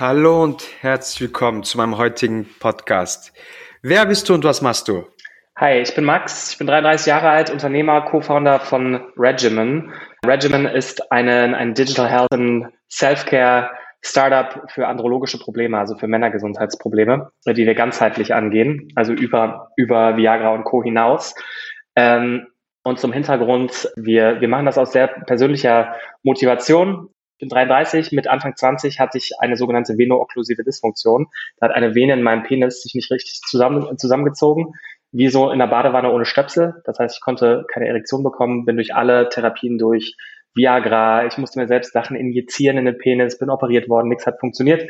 Hallo und herzlich willkommen zu meinem heutigen Podcast. Wer bist du und was machst du? Hi, ich bin Max, ich bin 33 Jahre alt, Unternehmer, Co-Founder von Regimen. Regimen ist eine, ein Digital Health and Self-Care Startup für andrologische Probleme, also für Männergesundheitsprobleme, die wir ganzheitlich angehen, also über, über Viagra und Co. hinaus. Ähm, und zum Hintergrund, wir, wir machen das aus sehr persönlicher Motivation. Bin 33, mit Anfang 20 hatte ich eine sogenannte veno-okklusive Dysfunktion. Da hat eine Vene in meinem Penis sich nicht richtig zusammen, zusammengezogen, wie so in der Badewanne ohne Stöpsel. Das heißt, ich konnte keine Erektion bekommen, bin durch alle Therapien durch, Viagra, ich musste mir selbst Sachen injizieren in den Penis, bin operiert worden, nichts hat funktioniert.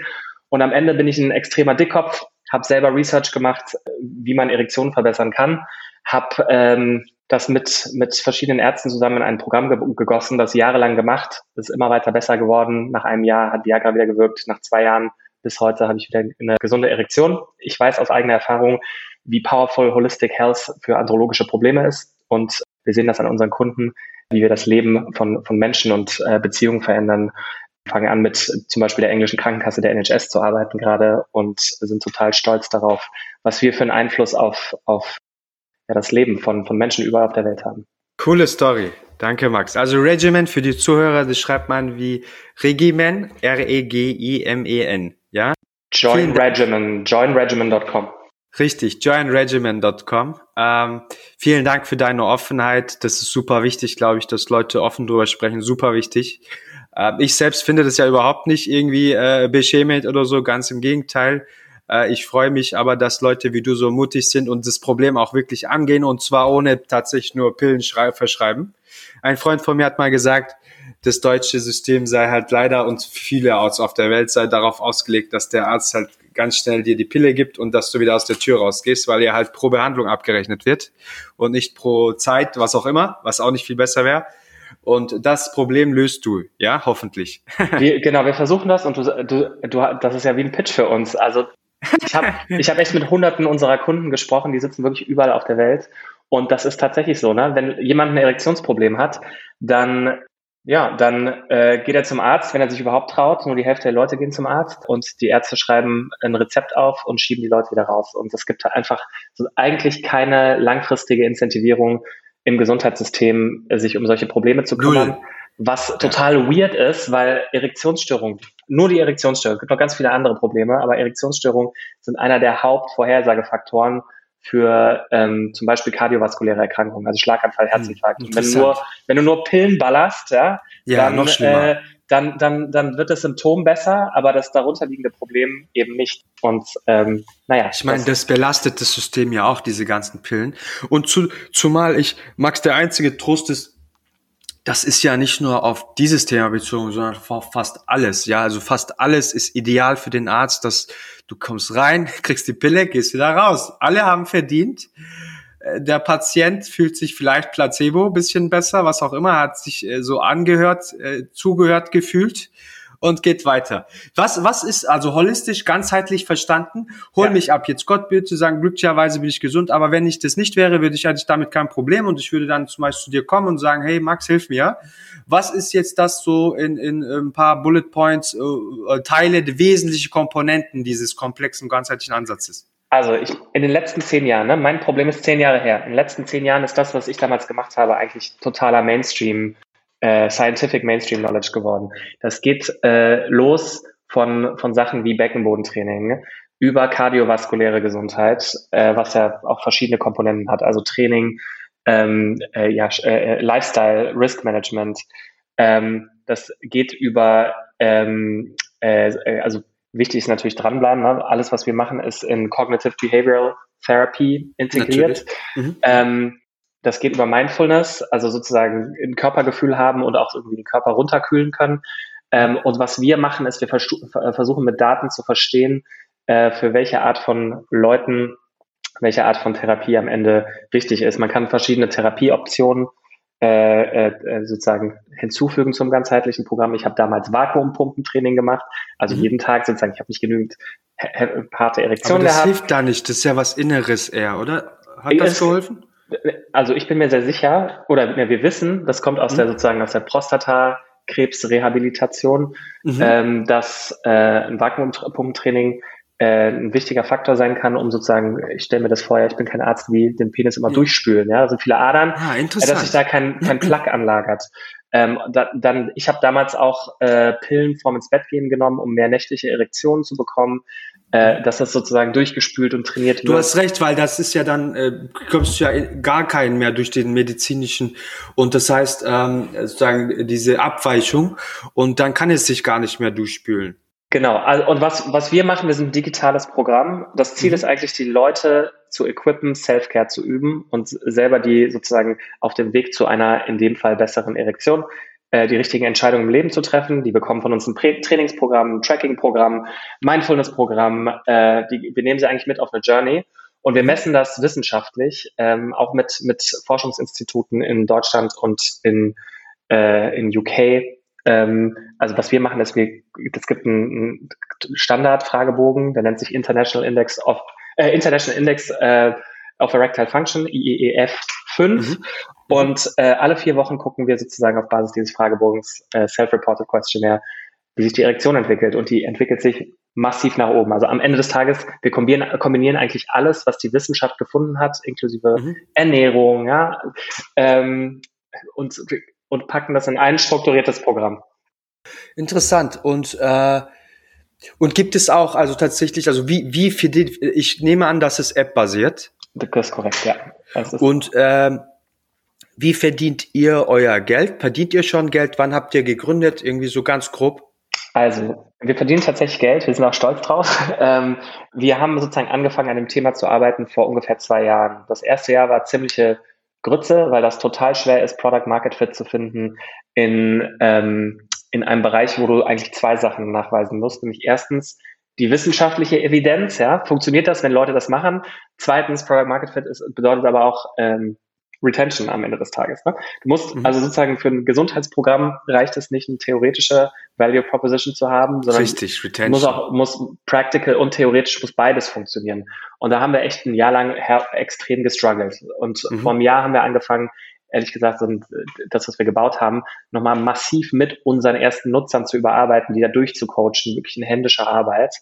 Und am Ende bin ich ein extremer Dickkopf, habe selber Research gemacht, wie man Erektionen verbessern kann, habe ähm, das mit, mit verschiedenen Ärzten zusammen in ein Programm ge gegossen, das jahrelang gemacht, ist immer weiter besser geworden. Nach einem Jahr hat Viagra wieder gewirkt, nach zwei Jahren bis heute habe ich wieder eine gesunde Erektion. Ich weiß aus eigener Erfahrung, wie powerful Holistic Health für andrologische Probleme ist und wir sehen das an unseren Kunden, wie wir das Leben von, von Menschen und äh, Beziehungen verändern. Wir fangen an mit zum Beispiel der englischen Krankenkasse der NHS zu arbeiten gerade und sind total stolz darauf, was wir für einen Einfluss auf, auf ja, das Leben von, von Menschen überall auf der Welt haben. Coole Story. Danke, Max. Also Regiment für die Zuhörer, das schreibt man wie Regimen, R-E-G-I-M-E-N, ja? Join Regiment, joinregiment.com. Richtig, joinregiment.com. Ähm, vielen Dank für deine Offenheit. Das ist super wichtig, glaube ich, dass Leute offen drüber sprechen. Super wichtig. Äh, ich selbst finde das ja überhaupt nicht irgendwie äh, beschämend oder so, ganz im Gegenteil. Äh, ich freue mich aber, dass Leute wie du so mutig sind und das Problem auch wirklich angehen und zwar ohne tatsächlich nur Pillen verschreiben. Ein Freund von mir hat mal gesagt, das deutsche System sei halt leider und viele Orts auf der Welt sei darauf ausgelegt, dass der Arzt halt ganz schnell dir die Pille gibt und dass du wieder aus der Tür rausgehst, weil ihr halt pro Behandlung abgerechnet wird und nicht pro Zeit, was auch immer, was auch nicht viel besser wäre. Und das Problem löst du, ja, hoffentlich. Wir, genau, wir versuchen das und du, du, du, das ist ja wie ein Pitch für uns. Also ich habe ich hab echt mit hunderten unserer Kunden gesprochen, die sitzen wirklich überall auf der Welt. Und das ist tatsächlich so, ne? Wenn jemand ein Erektionsproblem hat, dann ja, dann äh, geht er zum Arzt, wenn er sich überhaupt traut. Nur die Hälfte der Leute gehen zum Arzt und die Ärzte schreiben ein Rezept auf und schieben die Leute wieder raus. Und es gibt einfach so eigentlich keine langfristige Incentivierung im Gesundheitssystem, sich um solche Probleme zu kümmern. Null. Was total weird ist, weil Erektionsstörungen, nur die Erektionsstörung, es gibt noch ganz viele andere Probleme, aber Erektionsstörungen sind einer der Hauptvorhersagefaktoren für ähm, zum Beispiel kardiovaskuläre Erkrankungen, also Schlaganfall, hm, Herzinfarkt. Und wenn du nur, wenn du nur Pillen ballerst, ja, ja dann. Äh, dann, dann, dann wird das Symptom besser, aber das darunterliegende Problem eben nicht. Und ähm, naja. Ich meine, das, das belastet das System ja auch, diese ganzen Pillen. Und zu, zumal ich, Max, der einzige Trost ist, das ist ja nicht nur auf dieses Thema bezogen, sondern auf fast alles. Ja, also fast alles ist ideal für den Arzt, dass du kommst rein, kriegst die Pille, gehst wieder raus. Alle haben verdient. Äh, der Patient fühlt sich vielleicht Placebo bisschen besser, was auch immer, hat sich äh, so angehört, äh, zugehört gefühlt und geht weiter. Was, was ist also holistisch, ganzheitlich verstanden? Hol ja. mich ab. Jetzt Gott bitte sagen, glücklicherweise bin ich gesund, aber wenn ich das nicht wäre, würde ich eigentlich damit kein Problem und ich würde dann zum Beispiel zu dir kommen und sagen, hey Max, hilf mir. Was ist jetzt das so in, in, ein paar Bullet Points, äh, äh Teile, die wesentliche Komponenten dieses komplexen, ganzheitlichen Ansatzes? Also ich, in den letzten zehn Jahren, ne, mein Problem ist zehn Jahre her. In den letzten zehn Jahren ist das, was ich damals gemacht habe, eigentlich totaler Mainstream äh, Scientific Mainstream Knowledge geworden. Das geht äh, los von, von Sachen wie Beckenbodentraining über kardiovaskuläre Gesundheit, äh, was ja auch verschiedene Komponenten hat, also Training, ähm, äh, ja, äh, Lifestyle, Risk Management. Ähm, das geht über, ähm, äh, also wichtig ist natürlich dranbleiben. Ne? Alles, was wir machen, ist in Cognitive Behavioral Therapy integriert. Mhm. Ähm, das geht über Mindfulness, also sozusagen ein Körpergefühl haben und auch irgendwie den Körper runterkühlen können. Ähm, und was wir machen, ist, wir versuchen mit Daten zu verstehen, äh, für welche Art von Leuten welche Art von Therapie am Ende richtig ist. Man kann verschiedene Therapieoptionen äh, äh, sozusagen hinzufügen zum ganzheitlichen Programm. Ich habe damals Vakuumpumpentraining gemacht, also mhm. jeden Tag sozusagen. Ich habe nicht genügend harte Erektionen gehabt. das hilft da nicht. Das ist ja was Inneres eher, oder? Hat das es, geholfen? Also ich bin mir sehr sicher, oder wir wissen, das kommt aus mhm. der sozusagen aus der Prostata, Krebsrehabilitation, mhm. ähm, dass äh, ein Vakuumpumptraining äh, ein wichtiger Faktor sein kann, um sozusagen, ich stelle mir das vor, ich bin kein Arzt, wie den Penis immer ja. durchspülen. Ja, da sind viele Adern, ah, äh, dass sich da kein, kein Plaque anlagert. Ähm, da, dann, ich habe damals auch äh, Pillen vorm ins Bett gehen genommen, um mehr nächtliche Erektionen zu bekommen, äh, dass das sozusagen durchgespült und trainiert wird. Du hast recht, weil das ist ja dann, äh, kommst du ja gar keinen mehr durch den medizinischen und das heißt ähm, sozusagen diese Abweichung und dann kann es sich gar nicht mehr durchspülen. Genau, also, und was, was wir machen, wir sind ein digitales Programm. Das Ziel mhm. ist eigentlich, die Leute zu equippen, Self-Care zu üben und selber die sozusagen auf dem Weg zu einer, in dem Fall besseren Erektion, äh, die richtigen Entscheidungen im Leben zu treffen. Die bekommen von uns ein Trainingsprogramm, ein Tracking-Programm, Mindfulness-Programm. Äh, die, wir nehmen sie eigentlich mit auf eine Journey. Und wir messen das wissenschaftlich, ähm, auch mit, mit Forschungsinstituten in Deutschland und in, äh, in UK, ähm, also was wir machen, ist, wir, es gibt einen Standardfragebogen, der nennt sich International Index of äh, International Index äh, of Erectile Function, IEEF 5. Mhm. Und äh, alle vier Wochen gucken wir sozusagen auf Basis dieses Fragebogens äh, Self-Reported Questionnaire, wie sich die Erektion entwickelt. Und die entwickelt sich massiv nach oben. Also am Ende des Tages, wir kombinieren, kombinieren eigentlich alles, was die Wissenschaft gefunden hat, inklusive mhm. Ernährung, ja, ähm, und und packen das in ein strukturiertes Programm. Interessant. Und äh, und gibt es auch, also tatsächlich, also wie, wie für die, ich nehme an, dass es App-basiert. Das ist korrekt, ja. Ist und ähm, wie verdient ihr euer Geld? Verdient ihr schon Geld? Wann habt ihr gegründet? Irgendwie so ganz grob? Also, wir verdienen tatsächlich Geld, wir sind auch stolz drauf. Ähm, wir haben sozusagen angefangen, an dem Thema zu arbeiten vor ungefähr zwei Jahren. Das erste Jahr war ziemliche Grütze, weil das total schwer ist, Product Market Fit zu finden in, ähm, in einem Bereich, wo du eigentlich zwei Sachen nachweisen musst. Nämlich erstens die wissenschaftliche Evidenz, ja, funktioniert das, wenn Leute das machen? Zweitens, Product Market Fit ist, bedeutet aber auch ähm, Retention am Ende des Tages. Ne? Du musst mhm. also sozusagen für ein Gesundheitsprogramm reicht es nicht, eine theoretische Value Proposition zu haben, sondern Richtig, Retention. muss auch muss practical und theoretisch muss beides funktionieren. Und da haben wir echt ein Jahr lang extrem gestruggelt. Und mhm. vor einem Jahr haben wir angefangen, ehrlich gesagt, sind das, was wir gebaut haben, nochmal massiv mit unseren ersten Nutzern zu überarbeiten, die da durchzucoachen, wirklich in händischer Arbeit.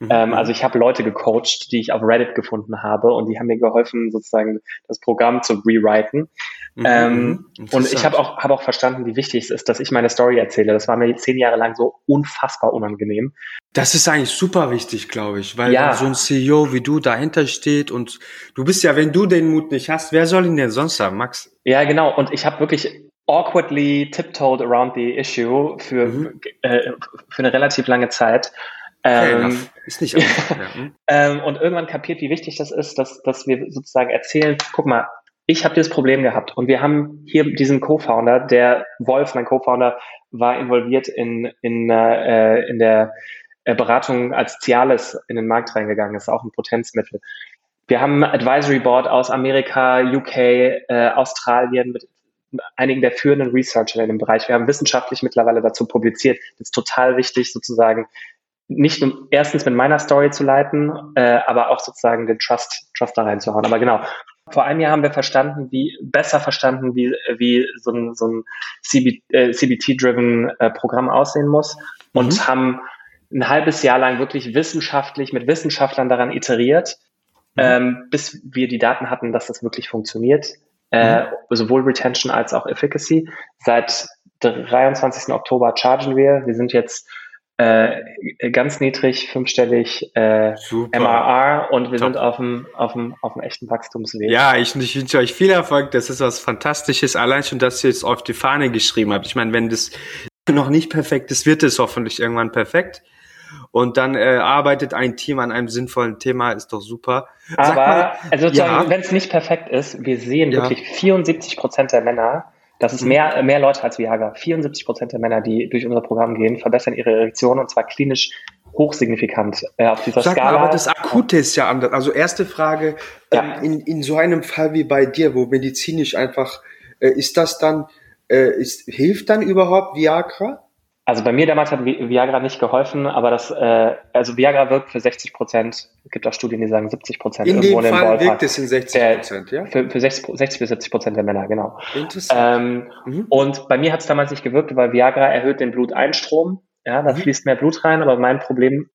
Mhm. Ähm, also ich habe Leute gecoacht, die ich auf Reddit gefunden habe und die haben mir geholfen, sozusagen das Programm zu rewriten. Mhm. Ähm, mhm. und ich habe auch, hab auch verstanden, wie wichtig es ist, dass ich meine Story erzähle. Das war mir zehn Jahre lang so unfassbar unangenehm. Das ist eigentlich super wichtig, glaube ich, weil ja. so ein CEO wie du dahinter steht und du bist ja, wenn du den Mut nicht hast, wer soll ihn denn sonst haben, Max? Ja, genau. Und ich habe wirklich awkwardly tiptoed around the issue für, mhm. äh, für eine relativ lange Zeit. Ähm, ist nicht ja. Hm? ähm, und irgendwann kapiert, wie wichtig das ist, dass, dass wir sozusagen erzählen, guck mal, ich habe dieses Problem gehabt und wir haben hier diesen Co-Founder, der Wolf, mein Co-Founder, war involviert in, in, äh, in der äh, Beratung als Cialis in den Markt reingegangen ist, auch ein Potenzmittel. Wir haben Advisory Board aus Amerika, UK, äh, Australien mit einigen der führenden Researcher in dem Bereich. Wir haben wissenschaftlich mittlerweile dazu publiziert. Das ist total wichtig, sozusagen nicht nur erstens mit meiner Story zu leiten, äh, aber auch sozusagen den Trust, Trust da reinzuhauen. Aber genau, vor einem Jahr haben wir verstanden, wie besser verstanden, wie, wie so ein, so ein CB, äh, CBT-driven äh, Programm aussehen muss und mhm. haben ein halbes Jahr lang wirklich wissenschaftlich mit Wissenschaftlern daran iteriert, mhm. ähm, bis wir die Daten hatten, dass das wirklich funktioniert. Äh, mhm. sowohl Retention als auch Efficacy. Seit 23. Oktober chargen wir. Wir sind jetzt äh, ganz niedrig, fünfstellig äh, MRR und wir Top. sind auf dem, auf, dem, auf dem echten Wachstumsweg. Ja, ich, ich wünsche euch viel Erfolg. Das ist was Fantastisches. Allein schon, dass ihr es auf die Fahne geschrieben habt. Ich meine, wenn das noch nicht perfekt ist, wird es hoffentlich irgendwann perfekt. Und dann äh, arbeitet ein Team an einem sinnvollen Thema, ist doch super. Sag Aber, mal, also ja. wenn es nicht perfekt ist, wir sehen ja. wirklich 74 Prozent der Männer das ist mehr, mehr Leute als Viagra. 74 Prozent der Männer, die durch unser Programm gehen, verbessern ihre Erektion und zwar klinisch hochsignifikant äh, auf dieser Sag Skala. Mal, aber das Akute ist ja anders. Also erste Frage, ja. ähm, in, in so einem Fall wie bei dir, wo medizinisch einfach, äh, ist das dann, äh, ist, hilft dann überhaupt Viagra? Also bei mir damals hat Viagra nicht geholfen, aber das, äh, also Viagra wirkt für 60 Prozent. Es gibt auch Studien, die sagen 70 Prozent. In dem Fall wirkt es in 60 Prozent, ja? Für, für 60, 60 bis 70 Prozent der Männer, genau. Interessant. Ähm, mhm. Und bei mir hat es damals nicht gewirkt, weil Viagra erhöht den Bluteinstrom. Ja, da mhm. fließt mehr Blut rein, aber mein Problem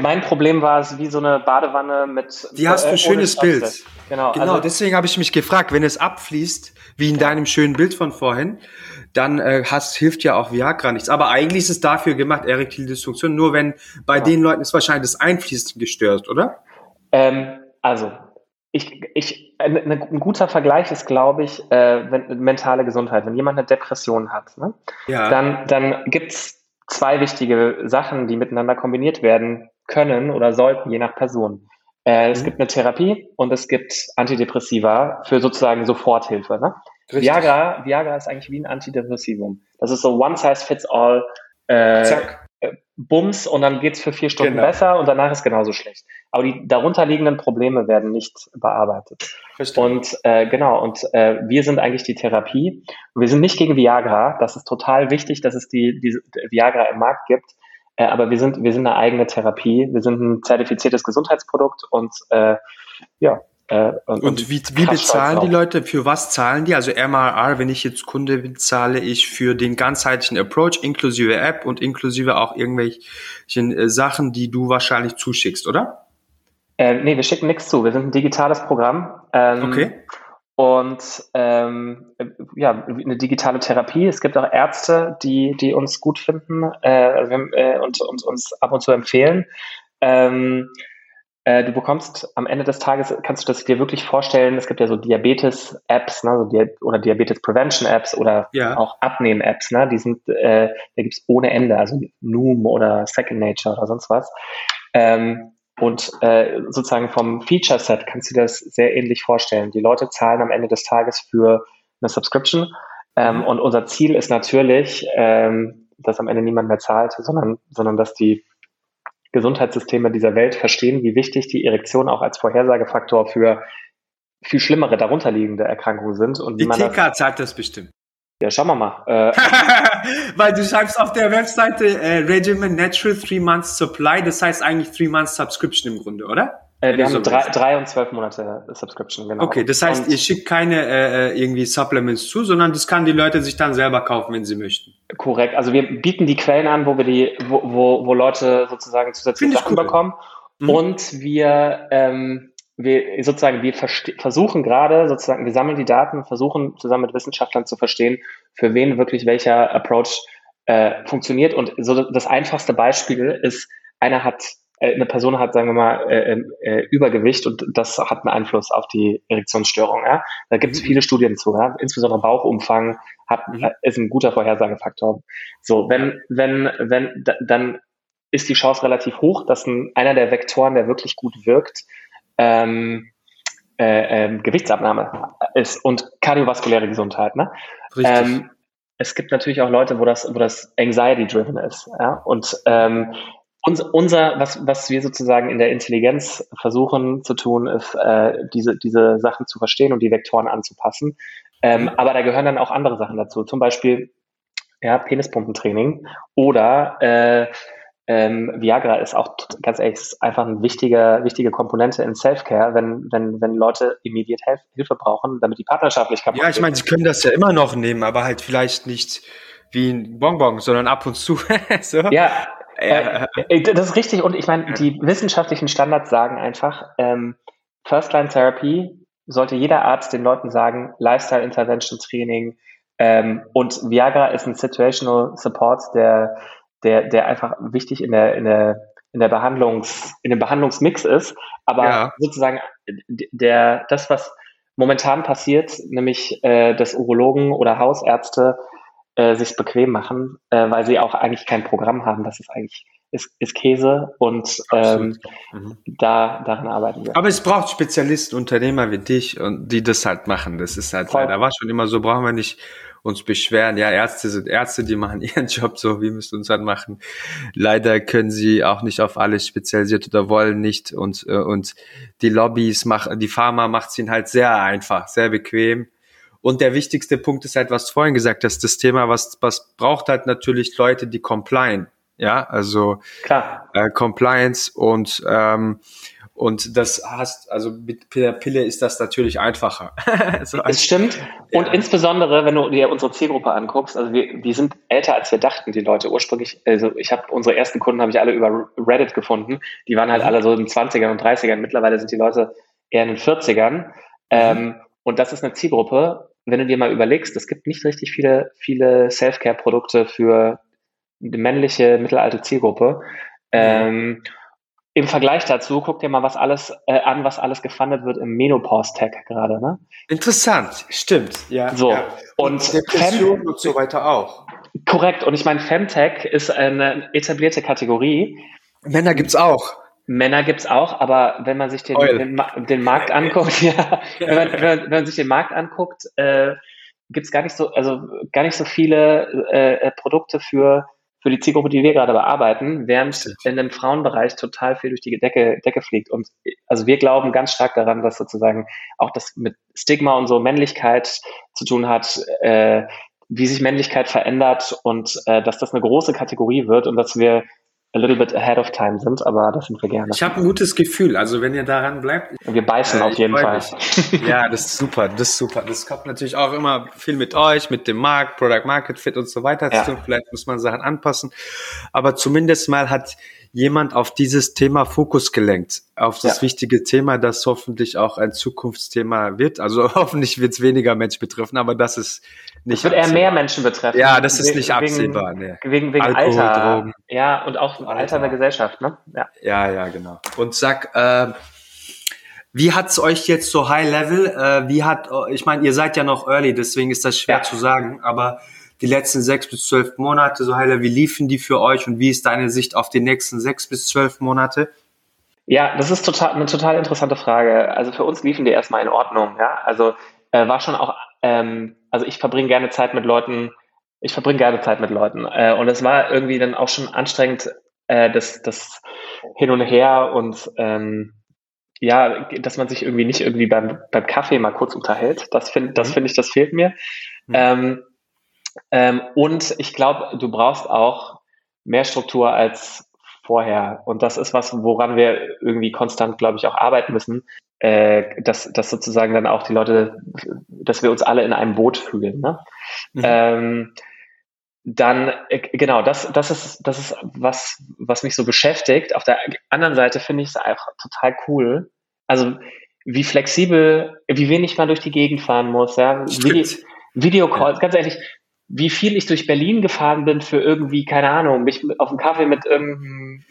mein Problem war es wie so eine Badewanne mit. Die hast du ein schönes Bild. Genau, genau also, deswegen habe ich mich gefragt, wenn es abfließt, wie in deinem schönen Bild von vorhin, dann äh, hast, hilft ja auch Viagra nichts. Aber eigentlich ist es dafür gemacht, erektile Dysfunktion. Nur wenn bei ja. den Leuten ist wahrscheinlich das Einfließen gestört, oder? Ähm, also, ich, ich, ein, ein guter Vergleich ist, glaube ich, äh, wenn, mentale Gesundheit. Wenn jemand eine Depression hat, ne? ja. dann, dann gibt's zwei wichtige Sachen, die miteinander kombiniert werden können oder sollten, je nach Person. Äh, mhm. Es gibt eine Therapie und es gibt Antidepressiva für sozusagen Soforthilfe. Ne? Viagra, Viagra ist eigentlich wie ein Antidepressivum. Das ist so one size fits all. Äh, Zack. Äh, Bums und dann geht's für vier Stunden genau. besser und danach ist genauso schlecht. Aber die darunterliegenden Probleme werden nicht bearbeitet. Verstehe. Und äh, genau, und äh, wir sind eigentlich die Therapie. wir sind nicht gegen Viagra. Das ist total wichtig, dass es die, die Viagra im Markt gibt. Äh, aber wir sind, wir sind eine eigene Therapie. Wir sind ein zertifiziertes Gesundheitsprodukt und äh, ja, äh, und, und, wie, wie bezahlen die Leute? Für was zahlen die? Also MRR, wenn ich jetzt Kunde bin, zahle ich für den ganzheitlichen Approach inklusive App und inklusive auch irgendwelchen äh, Sachen, die du wahrscheinlich zuschickst, oder? Äh, nee, wir schicken nichts zu. Wir sind ein digitales Programm. Ähm, okay. Und ähm, ja, eine digitale Therapie. Es gibt auch Ärzte, die, die uns gut finden äh, äh und, und uns ab und zu empfehlen. Ähm, äh, du bekommst am Ende des Tages, kannst du das dir wirklich vorstellen, es gibt ja so Diabetes-Apps, ne, so Di oder Diabetes-Prevention-Apps oder ja. auch Abnehmen-Apps, ne, die sind, äh, da gibt's ohne Ende, also Noom oder Second Nature oder sonst was. Ähm, und äh, sozusagen vom Feature-Set kannst du dir das sehr ähnlich vorstellen. Die Leute zahlen am Ende des Tages für eine Subscription ähm, mhm. und unser Ziel ist natürlich, ähm, dass am Ende niemand mehr zahlt, sondern, sondern dass die Gesundheitssysteme dieser Welt verstehen, wie wichtig die Erektion auch als Vorhersagefaktor für viel schlimmere darunterliegende Erkrankungen sind. Und die TK sagt das bestimmt. Ja, schauen wir mal. Äh, Weil du schreibst auf der Webseite äh, Regimen Natural Three Months Supply, das heißt eigentlich Three Months Subscription im Grunde, oder? Äh, wir haben so drei, drei und zwölf Monate Subscription, genau. Okay, das heißt, und ihr schickt keine äh, äh, irgendwie Supplements zu, sondern das kann die Leute sich dann selber kaufen, wenn sie möchten. Korrekt. Also wir bieten die Quellen an, wo wir die, wo, wo, wo Leute sozusagen zusätzliche Sachen cool. bekommen. Mhm. Und wir, ähm, wir sozusagen, wir versuchen gerade sozusagen, wir sammeln die Daten, versuchen zusammen mit Wissenschaftlern zu verstehen, für wen wirklich welcher Approach äh, funktioniert. Und so das einfachste Beispiel ist, einer hat äh, eine Person hat, sagen wir mal, äh, ähm, äh, Übergewicht und das hat einen Einfluss auf die Erektionsstörung. Ja? Da gibt es mhm. viele Studien zu, ja? insbesondere Bauchumfang hat, mhm. Ist ein guter Vorhersagefaktor. So, wenn, wenn, wenn, dann ist die Chance relativ hoch, dass ein, einer der Vektoren, der wirklich gut wirkt, ähm, äh, ähm, Gewichtsabnahme ist und kardiovaskuläre Gesundheit. Ne? Ähm, es gibt natürlich auch Leute, wo das, wo das Anxiety-driven ist. Ja? Und ähm, unser, was, was wir sozusagen in der Intelligenz versuchen zu tun, ist, äh, diese, diese Sachen zu verstehen und die Vektoren anzupassen. Ähm, aber da gehören dann auch andere Sachen dazu, zum Beispiel ja, Penispumpentraining oder äh, ähm, Viagra ist auch ganz ehrlich ist einfach eine wichtige, wichtige Komponente in Self-Care, wenn, wenn, wenn Leute immediat Hilfe brauchen, damit die partnerschaftlich kaputt Ja, ich meine, sie können das ja immer noch nehmen, aber halt vielleicht nicht wie ein Bonbon, sondern ab und zu. so. Ja, äh, äh, das ist richtig. Und ich meine, die wissenschaftlichen Standards sagen einfach, ähm, First-Line-Therapy sollte jeder Arzt den Leuten sagen, Lifestyle-Intervention-Training ähm, und Viagra ist ein Situational Support, der, der, der einfach wichtig in der, in der, in der Behandlungs, in dem Behandlungsmix ist. Aber ja. sozusagen der, das, was momentan passiert, nämlich äh, dass Urologen oder Hausärzte äh, sich bequem machen, äh, weil sie auch eigentlich kein Programm haben. Das ist eigentlich ist, ist Käse und ähm, mhm. da daran arbeiten wir. Aber es braucht Spezialisten, Unternehmer wie dich und die das halt machen. Das ist halt Voll. leider war schon immer so. Brauchen wir nicht uns beschweren. Ja, Ärzte sind Ärzte, die machen ihren Job so, wir müssen uns halt machen. Leider können sie auch nicht auf alles spezialisiert oder wollen nicht und äh, und die Lobbys machen, die Pharma macht es ihnen halt sehr einfach, sehr bequem Und der wichtigste Punkt ist halt, was du vorhin gesagt hast, das Thema, was, was braucht halt natürlich Leute, die compliant. Ja, also Klar. Äh, Compliance und ähm, und das hast, also mit der Pille ist das natürlich einfacher. so es stimmt. Und ja. insbesondere, wenn du dir unsere Zielgruppe anguckst, also wir, die sind älter als wir dachten, die Leute ursprünglich. Also ich habe unsere ersten Kunden habe ich alle über Reddit gefunden. Die waren halt mhm. alle so in den 20ern und 30ern. Mittlerweile sind die Leute eher in den 40ern. Mhm. Ähm, und das ist eine Zielgruppe, wenn du dir mal überlegst, es gibt nicht richtig viele, viele Self-Care-Produkte für die männliche, mittelalte Zielgruppe. Mhm. Ähm, im Vergleich dazu, guck dir mal was alles äh, an, was alles gefundet wird im Menopause-Tag gerade, ne? Interessant, stimmt, ja. So. Ja. Und Depression und so weiter auch. Korrekt. Und ich meine, Femtech ist eine etablierte Kategorie. Männer gibt's auch. Männer gibt's auch, aber wenn man sich den, den, den, Markt anguckt, ja, wenn man, wenn, man, wenn man sich den Markt anguckt, äh, gibt's gar nicht so, also gar nicht so viele äh, äh Produkte für für die Zielgruppe, die wir gerade bearbeiten, während in dem Frauenbereich total viel durch die Decke, Decke fliegt. Und also wir glauben ganz stark daran, dass sozusagen auch das mit Stigma und so Männlichkeit zu tun hat, äh, wie sich Männlichkeit verändert und äh, dass das eine große Kategorie wird und dass wir a little bit ahead of time sind, aber das sind wir gerne. Ich habe ein gutes Gefühl, also wenn ihr daran bleibt. Wir beißen äh, auf jeden Fall. ja, das ist super, das ist super. Das kommt natürlich auch immer viel mit euch, mit dem Markt, Product Market Fit und so weiter. Ja. Vielleicht muss man Sachen anpassen, aber zumindest mal hat jemand auf dieses Thema Fokus gelenkt, auf das ja. wichtige Thema, das hoffentlich auch ein Zukunftsthema wird. Also hoffentlich wird es weniger Menschen betreffen, aber das ist nicht. Es wird eher mehr Menschen betreffen. Ja, das ist nicht absehbar. Wegen, nee. wegen, wegen Alkohol, Alter. Drogen. Ja, und auch Alter, Alter der Gesellschaft, ne? Ja, ja, ja genau. Und sag, äh, wie hat's euch jetzt so High Level? Äh, wie hat, ich meine, ihr seid ja noch early, deswegen ist das schwer ja. zu sagen, aber die letzten sechs bis zwölf Monate, so Heiler, wie liefen die für euch und wie ist deine Sicht auf die nächsten sechs bis zwölf Monate? Ja, das ist total, eine total interessante Frage. Also für uns liefen die erstmal in Ordnung. Ja, also äh, war schon auch, ähm, also ich verbringe gerne Zeit mit Leuten, ich verbringe gerne Zeit mit Leuten. Äh, und es war irgendwie dann auch schon anstrengend, äh, das, das hin und her und ähm, ja, dass man sich irgendwie nicht irgendwie beim, beim Kaffee mal kurz unterhält. Das finde das mhm. finde ich, das fehlt mir. Mhm. Ähm, ähm, und ich glaube, du brauchst auch mehr Struktur als vorher. Und das ist was, woran wir irgendwie konstant, glaube ich, auch arbeiten müssen, äh, dass, dass sozusagen dann auch die Leute, dass wir uns alle in einem Boot fühlen. Ne? Mhm. Ähm, dann, äh, genau, das, das ist, das ist was, was mich so beschäftigt. Auf der anderen Seite finde ich es einfach total cool. Also, wie flexibel, wie wenig man durch die Gegend fahren muss, ja. Video, Videocalls, ja. ganz ehrlich, wie viel ich durch Berlin gefahren bin für irgendwie, keine Ahnung, mich auf einen Kaffee mit irgendeinem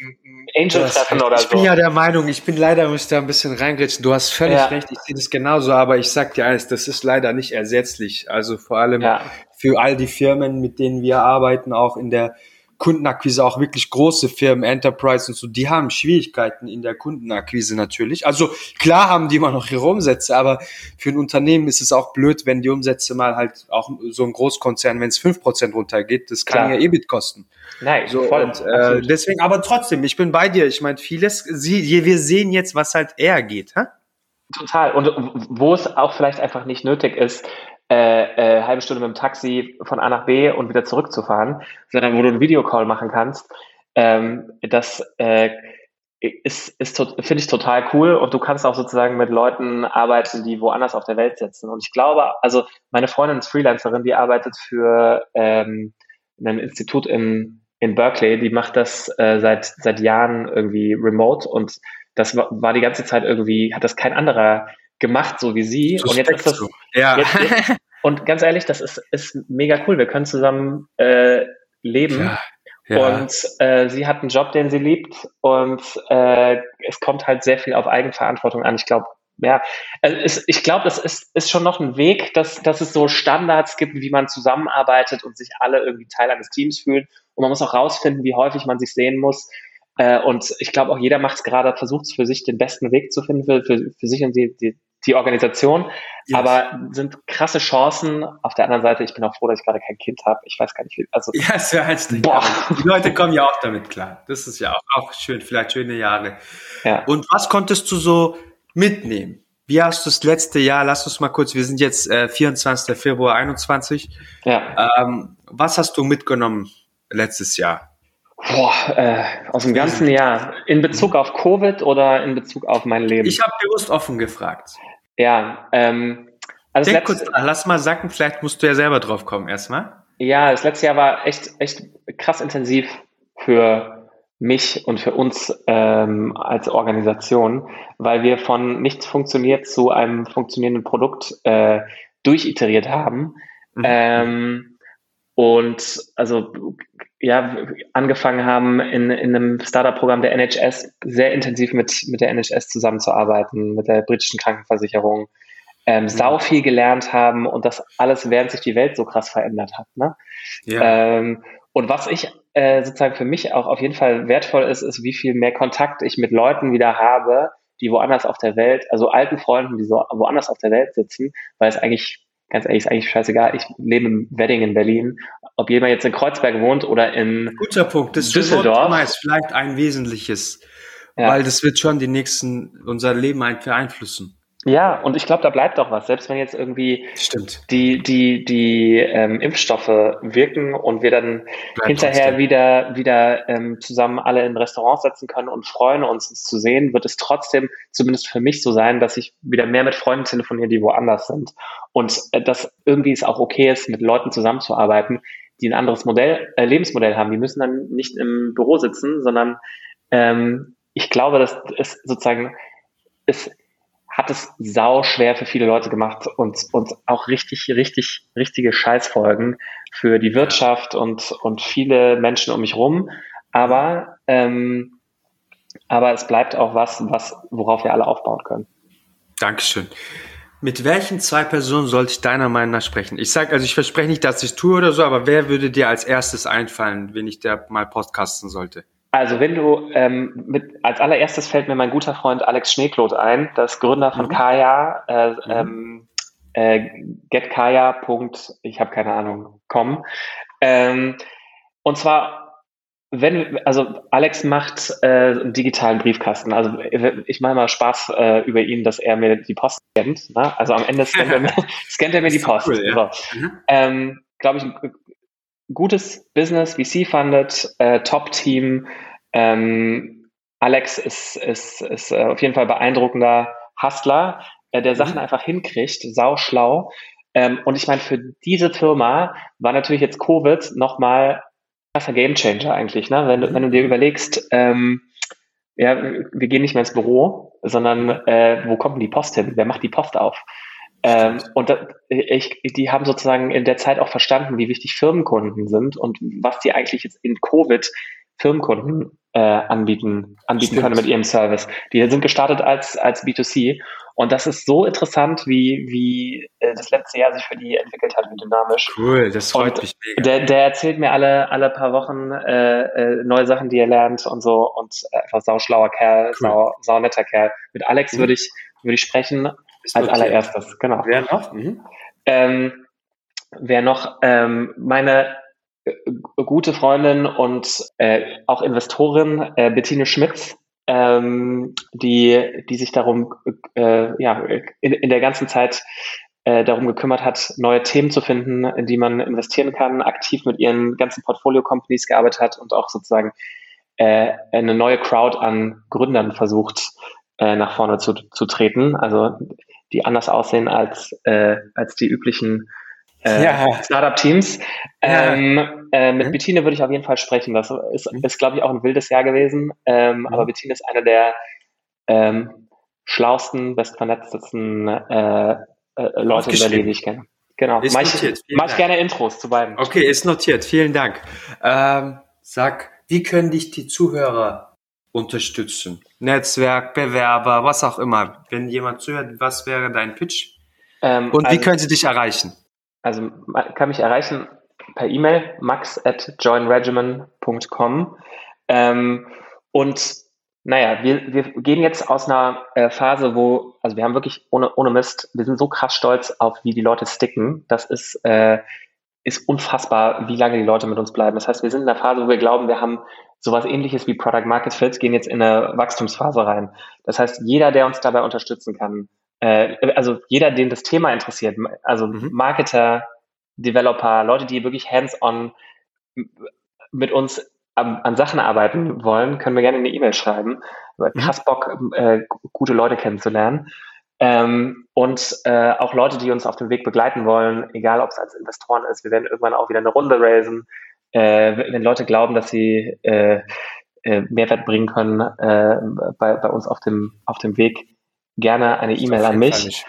Angel treffen oder so. Ich bin ja der Meinung, ich bin leider, muss da ein bisschen reingrätschen. Du hast völlig ja. recht, ich sehe das genauso, aber ich sag dir eines, das ist leider nicht ersetzlich. Also vor allem ja. für all die Firmen, mit denen wir arbeiten, auch in der Kundenakquise auch wirklich große Firmen, Enterprise und so, die haben Schwierigkeiten in der Kundenakquise natürlich. Also klar haben die immer noch ihre Umsätze, aber für ein Unternehmen ist es auch blöd, wenn die Umsätze mal halt auch so ein Großkonzern, wenn es fünf Prozent runtergeht, das kann klar. ja EBIT kosten. Nein, so, voll. Und, äh, deswegen, aber trotzdem, ich bin bei dir. Ich meine, vieles, sie, wir sehen jetzt, was halt eher geht. Hä? Total. Und wo es auch vielleicht einfach nicht nötig ist, äh, äh, halbe Stunde mit dem Taxi von A nach B und wieder zurückzufahren, sondern wo du einen Videocall machen kannst. Ähm, das äh, ist, ist finde ich total cool und du kannst auch sozusagen mit Leuten arbeiten, die woanders auf der Welt sitzen. Und ich glaube, also meine Freundin ist Freelancerin, die arbeitet für ähm, ein Institut in, in Berkeley, die macht das äh, seit, seit Jahren irgendwie remote und das war, war die ganze Zeit irgendwie, hat das kein anderer gemacht, so wie sie. So und jetzt ist das. Ja. Jetzt, jetzt, und ganz ehrlich, das ist, ist mega cool. Wir können zusammen äh, leben. Ja. Ja. Und äh, sie hat einen Job, den sie liebt. Und äh, es kommt halt sehr viel auf Eigenverantwortung an. Ich glaube, ja, also es, ich glaube, es ist, ist schon noch ein Weg, dass, dass es so Standards gibt, wie man zusammenarbeitet und sich alle irgendwie Teil eines Teams fühlen. Und man muss auch rausfinden, wie häufig man sich sehen muss. Äh, und ich glaube, auch jeder macht es gerade, versucht für sich den besten Weg zu finden, für, für, für sich und die, die, die Organisation. Yes. Aber sind krasse Chancen. Auf der anderen Seite, ich bin auch froh, dass ich gerade kein Kind habe. Ich weiß gar nicht, wie. Also, ja, es wäre halt boah. Die Leute kommen ja auch damit klar. Das ist ja auch, auch schön, vielleicht schöne Jahre. Ja. Und was konntest du so mitnehmen? Wie hast du das letzte Jahr, lass uns mal kurz, wir sind jetzt äh, 24. Februar 21. Ja. Ähm, was hast du mitgenommen letztes Jahr? Boah, äh, aus dem ganzen Jahr. In Bezug auf Covid oder in Bezug auf mein Leben? Ich habe bewusst offen gefragt. Ja, ähm, also Denk kurz, lass mal sagen, vielleicht musst du ja selber drauf kommen erstmal. Ja, das letzte Jahr war echt, echt krass intensiv für mich und für uns ähm, als Organisation, weil wir von nichts funktioniert zu einem funktionierenden Produkt äh, durchiteriert haben. Mhm. Ähm, und also ja, angefangen haben in, in einem Startup-Programm der NHS sehr intensiv mit, mit der NHS zusammenzuarbeiten, mit der britischen Krankenversicherung, ähm, mhm. sau viel gelernt haben und das alles, während sich die Welt so krass verändert hat. Ne? Ja. Ähm, und was ich äh, sozusagen für mich auch auf jeden Fall wertvoll ist, ist, wie viel mehr Kontakt ich mit Leuten wieder habe, die woanders auf der Welt, also alten Freunden, die so woanders auf der Welt sitzen, weil es eigentlich, ganz ehrlich, ist eigentlich scheißegal. Ich lebe im Wedding in Berlin. Ob jemand jetzt in Kreuzberg wohnt oder in Guter Punkt. Das Düsseldorf. ist vielleicht ein wesentliches, ja. weil das wird schon die nächsten, unser Leben beeinflussen. Ja, und ich glaube, da bleibt auch was. Selbst wenn jetzt irgendwie Stimmt. die, die, die ähm, Impfstoffe wirken und wir dann bleibt hinterher trotzdem. wieder, wieder ähm, zusammen alle in Restaurants setzen können und freuen uns, es zu sehen, wird es trotzdem zumindest für mich so sein, dass ich wieder mehr mit Freunden telefoniere, die woanders sind. Und äh, dass irgendwie es auch okay ist, mit Leuten zusammenzuarbeiten, die ein anderes Modell, äh, Lebensmodell haben. Die müssen dann nicht im Büro sitzen, sondern ähm, ich glaube, dass es sozusagen ist hat es sau schwer für viele Leute gemacht und, und auch richtig, richtig, richtige Scheißfolgen für die Wirtschaft und, und viele Menschen um mich rum. Aber, ähm, aber es bleibt auch was, was, worauf wir alle aufbauen können. Dankeschön. Mit welchen zwei Personen sollte ich deiner Meinung nach sprechen? Ich sage, also ich verspreche nicht, dass ich tue oder so, aber wer würde dir als erstes einfallen, wenn ich da mal podcasten sollte? Also wenn du ähm, mit, als allererstes fällt mir mein guter Freund Alex Schneeklot ein, das Gründer von mhm. Kaya, äh, mhm. ähm, äh, getkaya. Ich habe keine Ahnung, com. Ähm, und zwar, wenn, also Alex macht äh, einen digitalen Briefkasten. Also ich mache mal Spaß äh, über ihn, dass er mir die Post scannt. Ne? Also am Ende scannt er mir, scannt er mir die Post. Cool, ja. so. mhm. ähm, Glaube ich, gutes Business, VC-funded, äh, Top-Team. Ähm, Alex ist, ist, ist äh, auf jeden Fall beeindruckender Hustler, äh, der Sachen mhm. einfach hinkriegt, sau schlau. Ähm, und ich meine, für diese Firma war natürlich jetzt Covid nochmal krasser Gamechanger eigentlich. Ne? Wenn, du, wenn du dir überlegst, ähm, ja, wir gehen nicht mehr ins Büro, sondern äh, wo kommt denn die Post hin? Wer macht die Post auf? Ähm, und da, ich, die haben sozusagen in der Zeit auch verstanden, wie wichtig Firmenkunden sind und was die eigentlich jetzt in Covid Firmenkunden äh, anbieten, anbieten können mit ihrem Service. Die sind gestartet als, als B2C. Und das ist so interessant, wie, wie äh, das letzte Jahr sich für die entwickelt hat, wie dynamisch. Cool, das freut und mich mega. Der, der erzählt mir alle, alle paar Wochen äh, äh, neue Sachen, die er lernt und so. Und einfach sauschlauer Kerl, cool. sau, sau netter Kerl. Mit Alex mhm. würde ich, würde ich sprechen als allererstes, genau. Wer noch? Mhm. Ähm, wer noch? Ähm, meine äh, gute Freundin und äh, auch Investorin äh, Bettine Schmitz, ähm, die, die sich darum äh, ja, in, in der ganzen Zeit äh, darum gekümmert hat, neue Themen zu finden, in die man investieren kann, aktiv mit ihren ganzen Portfolio-Companies gearbeitet hat und auch sozusagen äh, eine neue Crowd an Gründern versucht, äh, nach vorne zu, zu treten. Also die anders aussehen als, äh, als die üblichen äh, ja. Startup-Teams. Ähm, äh, mit mhm. Bettine würde ich auf jeden Fall sprechen. Das ist, mhm. ist glaube ich, auch ein wildes Jahr gewesen. Ähm, mhm. Aber Bettine ist eine der ähm, schlausten, bestvernetztesten äh, äh, Leute in Berlin, die ich kenne. Genau. Ist mach notiert. Ich, mach ich gerne Intros zu beiden. Okay, ist notiert. Vielen Dank. Ähm, sag, wie können dich die Zuhörer unterstützen? Netzwerk, Bewerber, was auch immer. Wenn jemand zuhört, was wäre dein Pitch? Ähm, Und also, wie können sie dich erreichen? Also man kann mich erreichen per E-Mail max at joinregimen.com ähm, und naja, wir, wir gehen jetzt aus einer äh, Phase, wo, also wir haben wirklich ohne, ohne Mist, wir sind so krass stolz auf, wie die Leute sticken. Das ist, äh, ist unfassbar, wie lange die Leute mit uns bleiben. Das heißt, wir sind in einer Phase, wo wir glauben, wir haben sowas ähnliches wie Product Market Fit, gehen jetzt in eine Wachstumsphase rein. Das heißt, jeder, der uns dabei unterstützen kann, äh, also jeder, den das Thema interessiert, also mhm. Marketer, Developer, Leute, die wirklich hands-on mit uns an, an, Sachen arbeiten wollen, können wir gerne eine E-Mail schreiben. Mhm. Krass Bock, äh, gute Leute kennenzulernen. Ähm, und äh, auch Leute, die uns auf dem Weg begleiten wollen, egal ob es als Investoren ist, wir werden irgendwann auch wieder eine Runde raisen. Äh, wenn Leute glauben, dass sie äh, äh, Mehrwert bringen können äh, bei, bei uns auf dem, auf dem Weg, gerne eine E-Mail an mich.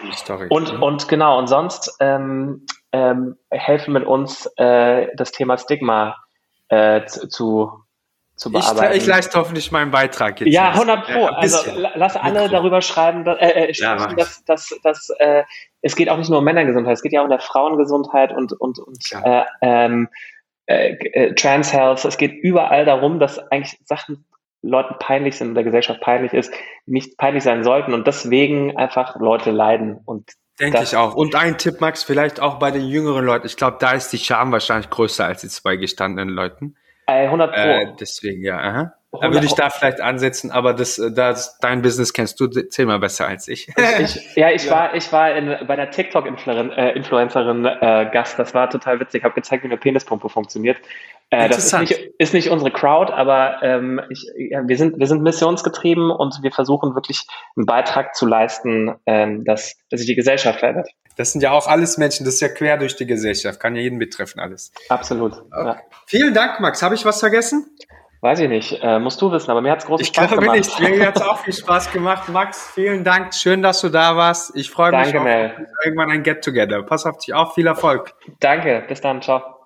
Und, mhm. und genau, und sonst ähm, ähm, helfen mit uns äh, das Thema Stigma zu, zu bearbeiten. Ich, ich, leiste hoffentlich meinen Beitrag jetzt. Ja, 100 Pro. also lass alle darüber schreiben, dass, äh, ja, dass, dass, dass äh, es geht auch nicht nur um Männergesundheit, es geht ja auch um der Frauengesundheit und, und, und äh, ähm, äh, äh, Trans Health. Es geht überall darum, dass eigentlich Sachen Leuten peinlich sind, der Gesellschaft peinlich ist, nicht peinlich sein sollten und deswegen einfach Leute leiden und Denke ich auch. Und ein Tipp, Max, vielleicht auch bei den jüngeren Leuten. Ich glaube, da ist die Scham wahrscheinlich größer als die zwei gestandenen Leuten. 100 Pro. Äh, deswegen, ja. Aha. Da würde ich da vielleicht ansetzen, aber das, äh, das, dein Business kennst du zehnmal besser als ich. ich, ich ja, ich ja. war, ich war in, bei der TikTok-Influencerin äh, Gast. Das war total witzig. Habe gezeigt, wie eine Penispumpe funktioniert. Äh, das ist nicht, ist nicht unsere Crowd, aber ähm, ich, ja, wir sind, wir sind missionsgetrieben und wir versuchen wirklich einen Beitrag zu leisten, ähm, dass, dass sich die Gesellschaft verändert. Das sind ja auch alles Menschen, das ist ja quer durch die Gesellschaft, kann ja jeden betreffen alles. Absolut. Okay. Ja. Vielen Dank, Max. Habe ich was vergessen? Weiß ich nicht, äh, musst du wissen, aber mir hat es großen ich Spaß gemacht. Ich glaube nicht, mir hat es auch viel Spaß gemacht. Max, vielen Dank, schön, dass du da warst. Ich freue mich Danke, auf irgendwann ein Get-Together. Pass auf dich auf, viel Erfolg. Danke, bis dann, ciao.